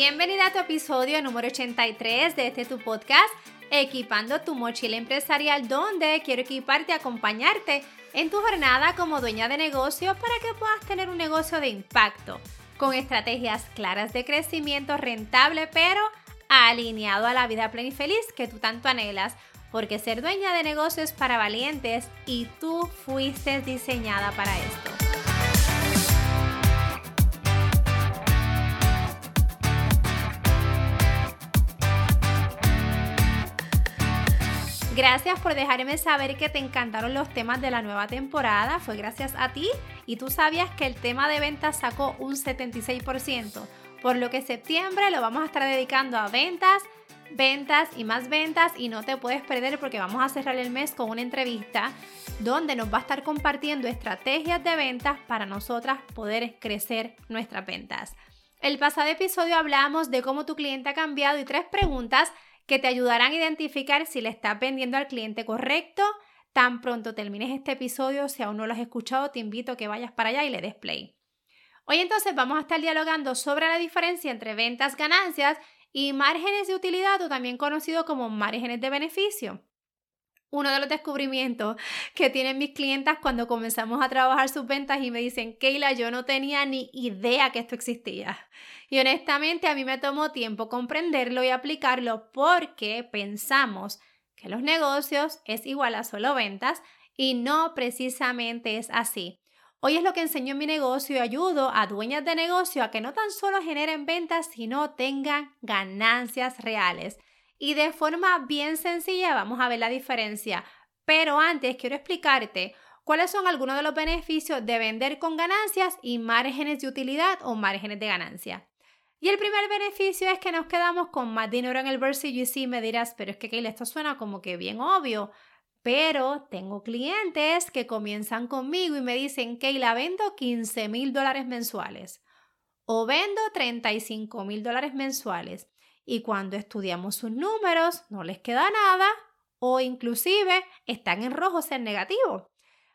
Bienvenida a tu episodio número 83 de este tu podcast, Equipando tu mochila empresarial, donde quiero equiparte y acompañarte en tu jornada como dueña de negocio para que puedas tener un negocio de impacto, con estrategias claras de crecimiento rentable, pero alineado a la vida plena y feliz que tú tanto anhelas, porque ser dueña de negocio es para valientes y tú fuiste diseñada para esto. Gracias por dejarme saber que te encantaron los temas de la nueva temporada. Fue gracias a ti y tú sabías que el tema de ventas sacó un 76%, por lo que septiembre lo vamos a estar dedicando a ventas, ventas y más ventas y no te puedes perder porque vamos a cerrar el mes con una entrevista donde nos va a estar compartiendo estrategias de ventas para nosotras poder crecer nuestras ventas. El pasado episodio hablamos de cómo tu cliente ha cambiado y tres preguntas que te ayudarán a identificar si le estás vendiendo al cliente correcto. Tan pronto termines este episodio, si aún no lo has escuchado, te invito a que vayas para allá y le des play. Hoy entonces vamos a estar dialogando sobre la diferencia entre ventas, ganancias y márgenes de utilidad o también conocido como márgenes de beneficio. Uno de los descubrimientos que tienen mis clientas cuando comenzamos a trabajar sus ventas y me dicen, Keila, yo no tenía ni idea que esto existía. Y honestamente a mí me tomó tiempo comprenderlo y aplicarlo porque pensamos que los negocios es igual a solo ventas y no precisamente es así. Hoy es lo que enseño en mi negocio y ayudo a dueñas de negocio a que no tan solo generen ventas, sino tengan ganancias reales. Y de forma bien sencilla vamos a ver la diferencia. Pero antes quiero explicarte cuáles son algunos de los beneficios de vender con ganancias y márgenes de utilidad o márgenes de ganancia. Y el primer beneficio es que nos quedamos con más dinero en el bolsillo y sí me dirás, pero es que Keila, esto suena como que bien obvio. Pero tengo clientes que comienzan conmigo y me dicen, Keila, vendo 15 mil dólares mensuales o vendo 35 mil dólares mensuales. Y cuando estudiamos sus números, no les queda nada o inclusive están en rojo, en negativo.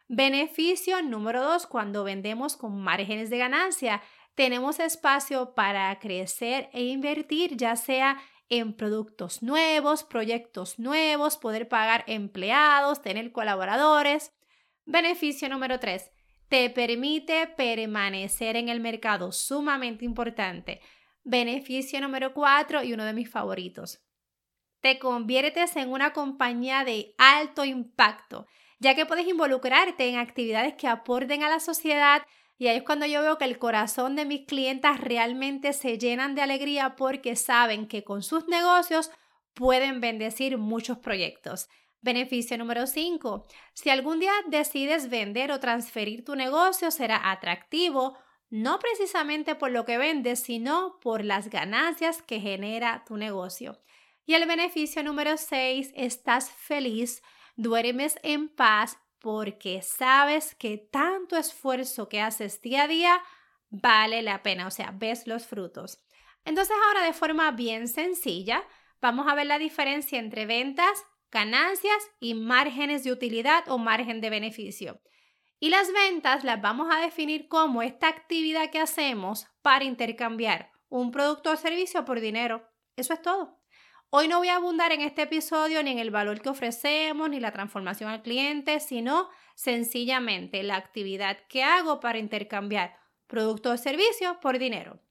Beneficio número dos, cuando vendemos con márgenes de ganancia tenemos espacio para crecer e invertir, ya sea en productos nuevos, proyectos nuevos, poder pagar empleados, tener colaboradores. Beneficio número 3. Te permite permanecer en el mercado, sumamente importante. Beneficio número 4 y uno de mis favoritos. Te conviertes en una compañía de alto impacto, ya que puedes involucrarte en actividades que aporten a la sociedad, y ahí es cuando yo veo que el corazón de mis clientas realmente se llenan de alegría porque saben que con sus negocios pueden bendecir muchos proyectos. Beneficio número 5. Si algún día decides vender o transferir tu negocio, será atractivo no precisamente por lo que vendes, sino por las ganancias que genera tu negocio. Y el beneficio número 6, estás feliz, duermes en paz porque sabes que tanto esfuerzo que haces día a día vale la pena, o sea, ves los frutos. Entonces ahora de forma bien sencilla, vamos a ver la diferencia entre ventas, ganancias y márgenes de utilidad o margen de beneficio. Y las ventas las vamos a definir como esta actividad que hacemos para intercambiar un producto o servicio por dinero. Eso es todo. Hoy no voy a abundar en este episodio ni en el valor que ofrecemos ni la transformación al cliente, sino sencillamente la actividad que hago para intercambiar producto o servicio por dinero.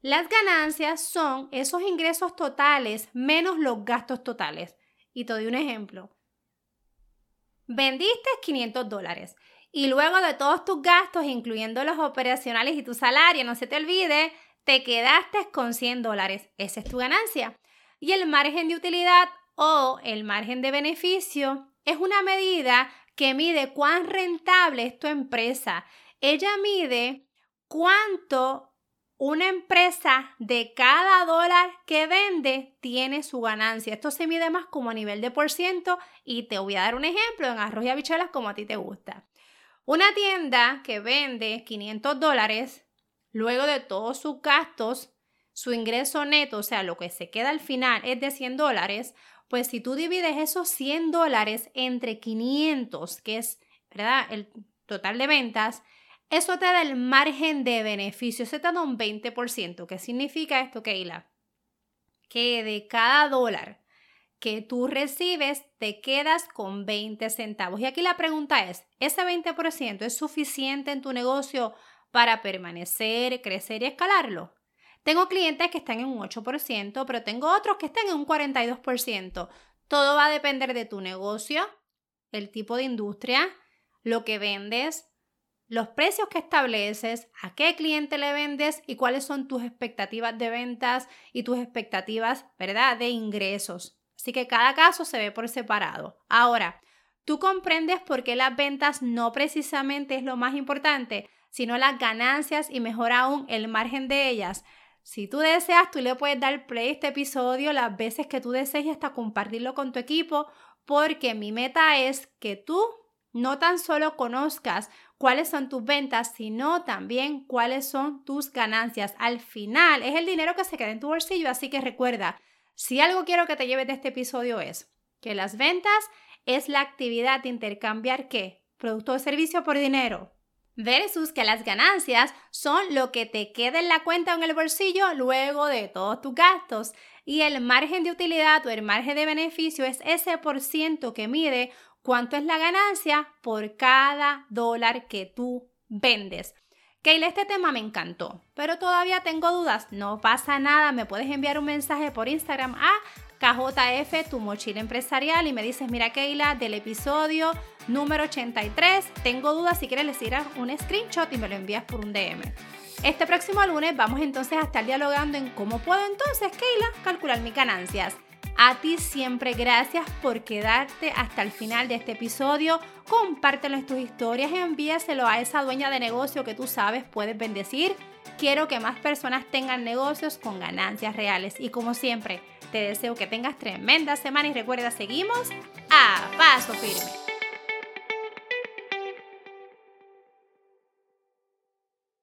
Las ganancias son esos ingresos totales menos los gastos totales. Y te doy un ejemplo. Vendiste 500 dólares y luego de todos tus gastos, incluyendo los operacionales y tu salario, no se te olvide, te quedaste con 100 dólares. Esa es tu ganancia. Y el margen de utilidad o el margen de beneficio es una medida que mide cuán rentable es tu empresa. Ella mide cuánto una empresa de cada dólar que vende tiene su ganancia. Esto se mide más como a nivel de por ciento y te voy a dar un ejemplo en arroz y habichuelas como a ti te gusta. Una tienda que vende 500 dólares, luego de todos sus gastos, su ingreso neto, o sea, lo que se queda al final es de 100 dólares, pues si tú divides esos 100 dólares entre 500, que es, ¿verdad? El total de ventas, eso te da el margen de beneficio, se te da un 20%. ¿Qué significa esto, Keila? que de cada dólar que tú recibes te quedas con 20 centavos. Y aquí la pregunta es, ¿ese 20% es suficiente en tu negocio para permanecer, crecer y escalarlo? Tengo clientes que están en un 8%, pero tengo otros que están en un 42%. Todo va a depender de tu negocio, el tipo de industria, lo que vendes, los precios que estableces, a qué cliente le vendes y cuáles son tus expectativas de ventas y tus expectativas, ¿verdad?, de ingresos. Así que cada caso se ve por separado. Ahora, tú comprendes por qué las ventas no precisamente es lo más importante, sino las ganancias y mejor aún el margen de ellas. Si tú deseas, tú le puedes dar play a este episodio las veces que tú desees y hasta compartirlo con tu equipo, porque mi meta es que tú no tan solo conozcas cuáles son tus ventas, sino también cuáles son tus ganancias. Al final es el dinero que se queda en tu bolsillo, así que recuerda, si algo quiero que te lleves de este episodio es que las ventas es la actividad de intercambiar qué? Producto o servicio por dinero versus que las ganancias son lo que te queda en la cuenta o en el bolsillo luego de todos tus gastos. Y el margen de utilidad o el margen de beneficio es ese por ciento que mide cuánto es la ganancia por cada dólar que tú vendes. Keila, este tema me encantó, pero todavía tengo dudas. No pasa nada, me puedes enviar un mensaje por Instagram a KJF, tu mochila empresarial, y me dices, mira Keila, del episodio número 83, tengo dudas, si quieres les tiras un screenshot y me lo envías por un DM. Este próximo lunes vamos entonces a estar dialogando en cómo puedo entonces, Keila, calcular mis ganancias. A ti siempre gracias por quedarte hasta el final de este episodio. Compártelo en tus historias envíaselo a esa dueña de negocio que tú sabes puedes bendecir. Quiero que más personas tengan negocios con ganancias reales. Y como siempre, te deseo que tengas tremenda semana y recuerda, seguimos a paso firme.